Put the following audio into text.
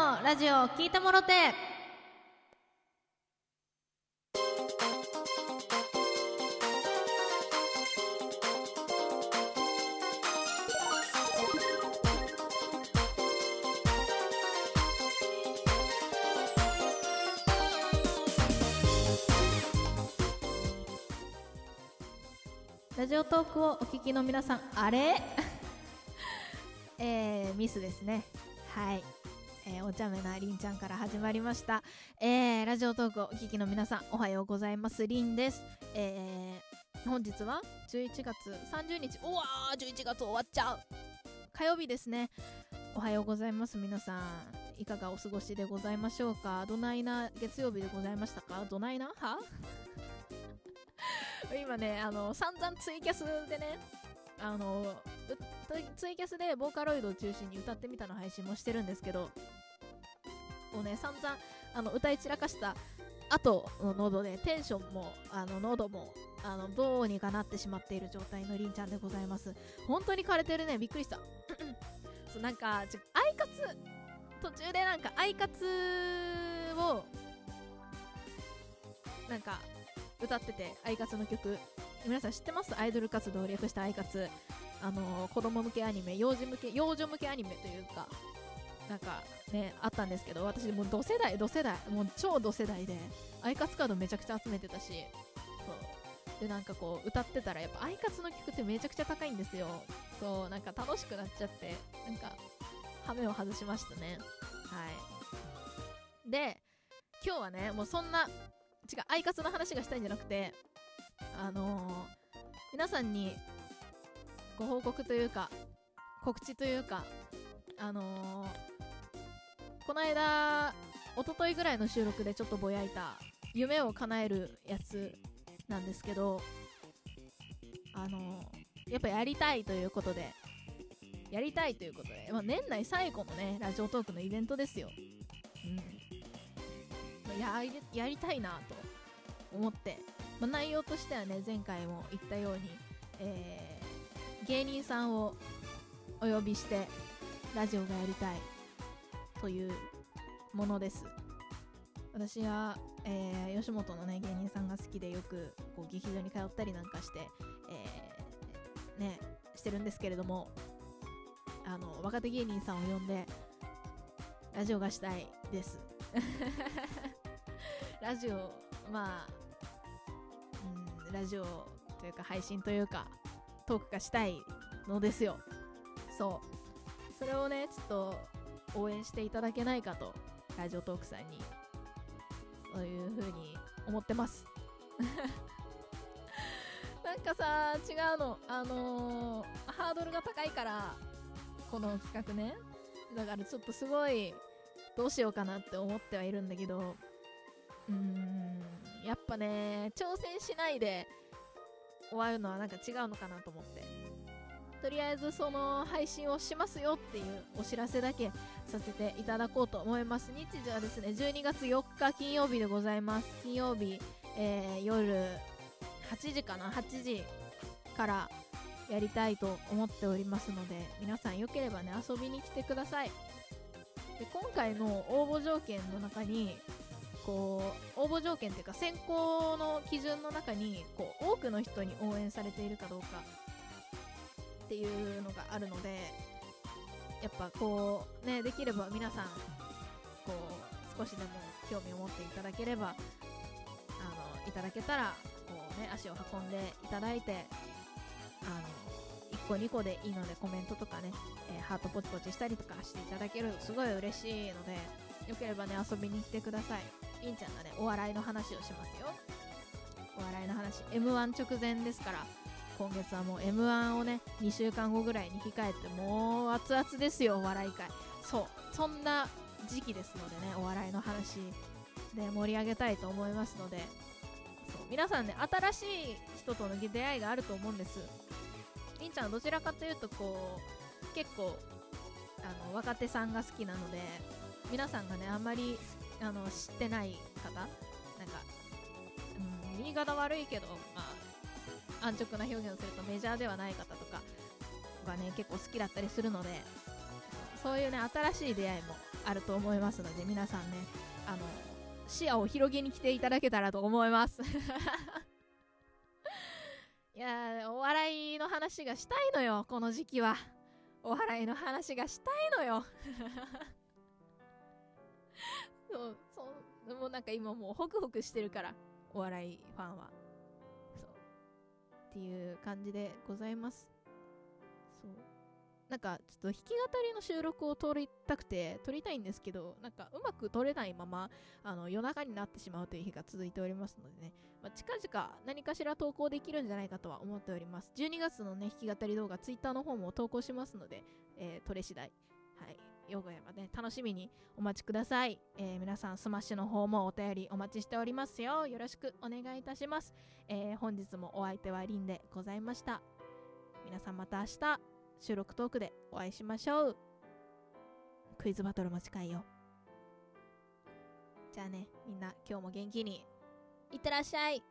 のラジオ聞いてもろて。ラジオトークをお聞きの皆さんあれ？えー、ミスですね。はい。えー、お茶目なりんちゃんから始まりました、えー、ラジオトークをお聞きの皆さんおはようございます。りんです、えー、本日は11月30日。うわー11月終わっちゃう。火曜日ですね。おはようございます皆さん。いかがお過ごしでございましょうか？どないな月曜日でございましたか？どないな？は？今ねあの散々ツイキャスでねあのツイキャスでボーカロイドを中心に歌ってみたの配信もしてるんですけどもうね散々あの歌い散らかした後の喉でテンションもあの喉もあのどうにかなってしまっている状態のりんちゃんでございます。本当に枯れてるね。びっくりした。そうなんかちょアイカツ途中でなんかアイカツをなんか歌っててアイカツの曲。皆さん知ってます？アイドル活動を略したアイカツ。あのー、子供向けアニメ幼児向け幼女向けアニメというか。なんかねあったんですけど私もう同世代同世代もう超同世代でアイカツカードめちゃくちゃ集めてたしそう。でなんかこう歌ってたらやっぱアイカツの曲ってめちゃくちゃ高いんですよ。そうなんか楽しくなっちゃってなんか羽目を外しましたね。はい。で今日はねもうそんな違うアイカツの話がしたいんじゃなくてあのー、皆さんにご報告というか告知というかあのー、この間一昨日ぐらいの収録でちょっとぼやいた夢を叶えるやつなんですけどあの、やっぱやりたいということでやりたいということで、まあ、年内最後のねラジオトークのイベントですよ、うん、ややりたいなと思って、まあ、内容としてはね前回も言ったように、えー、芸人さんをお呼びしてラジオがやりたい。というものです。私は、えー、吉本のね芸人さんが好きでよくこう劇場に通ったりなんかして、えー、ねしてるんですけれどもあの若手芸人さんを呼んでラジオがしたいです。ラジオまあうんラジオというか配信というかトークがしたいのですよ。そう。それをねちょっと応援していただけないかとラジオトークさんにそういう風に思ってます。なんかさ違うの。あのー、ハードルが高いからこの企画ね。だからちょっとすごいどうしようかなって思ってはいるんだけど。うーんやっぱね挑戦しないで終わるのはなんか違うのかなと思って。とりあえずその配信をしますよっていうお知らせだけさせていただこうと思います。日時はですね12月4日金曜日でございます。金曜日、えー、夜8時かな？8時からやりたいと思っておりますので皆さんよければね遊びに来てください。で今回の応募条件の中にこう応募条件っていうか選考の基準の中にこう多くの人に応援されているかどうかっていうのがあるのでやっぱこうねできれば皆さんこう少しでも興味を持っていただければあのいただけたらこうね足を運んでいただいてあの1個2個でいいのでコメントとかね、えー、ハートポチポチしたりとかしていただけるすごい嬉しいのでよければね遊びに来てください。りんちゃんがねお笑いの話をしますよ。お笑いの話 m 1直前ですから今月はもう m 1をね2週間後ぐらいに控えてもう熱々ですよお笑い界。そうそんな時期ですのでねお笑いの話で盛り上げたいと思いますので。そう皆さんね新しい人との出会いがあると思うんです。りんちゃんはどちらかというとこう結構あの若手さんが好きなので皆さんがねあんまりあの知ってない方なんか、うん、言い方悪いけど、まあ、安直な表現をするとメジャーではない方とかがね結構好きだったりするのでそういうね新しい出会いもあると思いますので皆さんねあの視野を広げに来ていただけたらと思います。いやお笑いの話がしたいのよこの時期は。お笑いの話がしたいのよ。そうそうもうなんか今もうホクホクしてるからお笑いファンは。っていう感じでございます。そう。なんかちょっと弾き語りの収録を撮りたくて撮りたいんですけどなんかうまく撮れないままあの夜中になってしまうという日が続いておりますのでね、まあ、近々何かしら投稿できるんじゃないかとは思っております。12月のね弾き語り動画 Twitter の方も投稿しますので、えー、撮れ次第。はい。よがやばね楽しみにお待ちください、えー、皆さんスマッシュの方もお便りお待ちしておりますよ。よろしくお願いいたします、えー、本日もお相手はリンでございました。皆さんまた明日収録トークでお会いしましょう。クイズバトルも近いよ。じゃあね、みんな今日も元気にいってらっしゃい。